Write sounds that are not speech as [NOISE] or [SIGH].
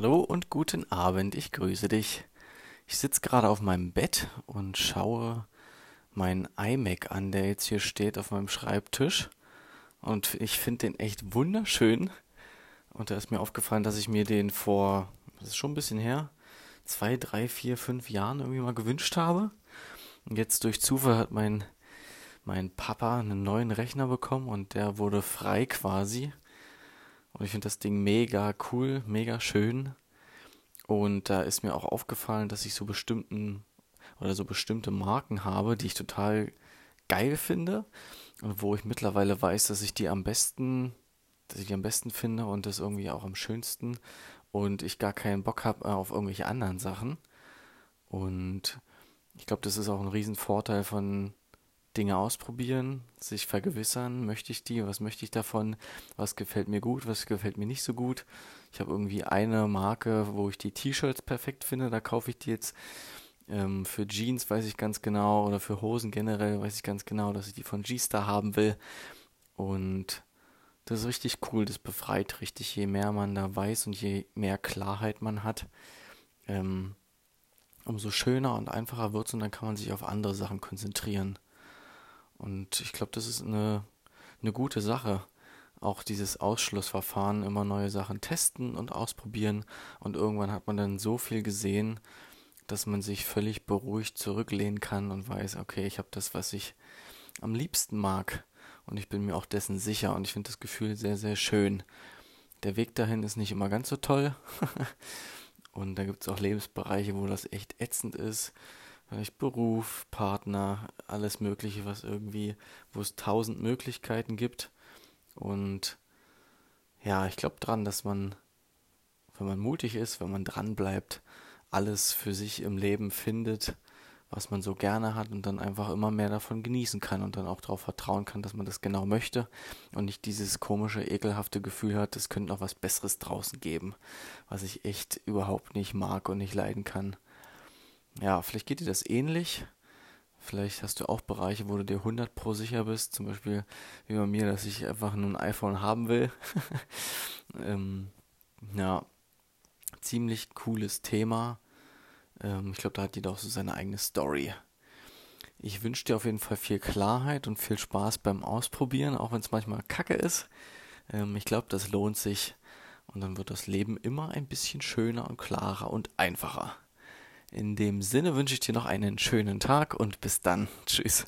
Hallo und guten Abend, ich grüße dich. Ich sitze gerade auf meinem Bett und schaue meinen iMac an, der jetzt hier steht auf meinem Schreibtisch. Und ich finde den echt wunderschön. Und da ist mir aufgefallen, dass ich mir den vor, das ist schon ein bisschen her, zwei, drei, vier, fünf Jahren irgendwie mal gewünscht habe. Und jetzt durch Zufall hat mein, mein Papa einen neuen Rechner bekommen und der wurde frei quasi. Und ich finde das Ding mega cool, mega schön. Und da ist mir auch aufgefallen, dass ich so bestimmten oder so bestimmte Marken habe, die ich total geil finde und wo ich mittlerweile weiß, dass ich die am besten, dass ich die am besten finde und das irgendwie auch am schönsten und ich gar keinen Bock habe äh, auf irgendwelche anderen Sachen. Und ich glaube, das ist auch ein Riesenvorteil von Dinge ausprobieren, sich vergewissern, möchte ich die, was möchte ich davon, was gefällt mir gut, was gefällt mir nicht so gut. Ich habe irgendwie eine Marke, wo ich die T-Shirts perfekt finde, da kaufe ich die jetzt. Ähm, für Jeans weiß ich ganz genau oder für Hosen generell weiß ich ganz genau, dass ich die von G-Star haben will. Und das ist richtig cool, das befreit richtig, je mehr man da weiß und je mehr Klarheit man hat. Ähm, umso schöner und einfacher wird es und dann kann man sich auf andere Sachen konzentrieren. Und ich glaube, das ist eine, eine gute Sache. Auch dieses Ausschlussverfahren, immer neue Sachen testen und ausprobieren. Und irgendwann hat man dann so viel gesehen, dass man sich völlig beruhigt zurücklehnen kann und weiß, okay, ich habe das, was ich am liebsten mag. Und ich bin mir auch dessen sicher und ich finde das Gefühl sehr, sehr schön. Der Weg dahin ist nicht immer ganz so toll. [LAUGHS] und da gibt es auch Lebensbereiche, wo das echt ätzend ist Beruf, Partner, alles Mögliche, was irgendwie, wo es tausend Möglichkeiten gibt. Und ja, ich glaube dran, dass man, wenn man mutig ist, wenn man dran bleibt, alles für sich im Leben findet, was man so gerne hat und dann einfach immer mehr davon genießen kann und dann auch darauf vertrauen kann, dass man das genau möchte und nicht dieses komische, ekelhafte Gefühl hat, es könnte noch was Besseres draußen geben, was ich echt überhaupt nicht mag und nicht leiden kann ja, vielleicht geht dir das ähnlich. Vielleicht hast du auch Bereiche, wo du dir 100 pro sicher bist, zum Beispiel wie bei mir, dass ich einfach nur ein iPhone haben will. [LAUGHS] ähm, ja, ziemlich cooles Thema. Ähm, ich glaube, da hat jeder auch so seine eigene Story. Ich wünsche dir auf jeden Fall viel Klarheit und viel Spaß beim Ausprobieren, auch wenn es manchmal kacke ist. Ähm, ich glaube, das lohnt sich und dann wird das Leben immer ein bisschen schöner und klarer und einfacher. In dem Sinne wünsche ich dir noch einen schönen Tag und bis dann. Tschüss.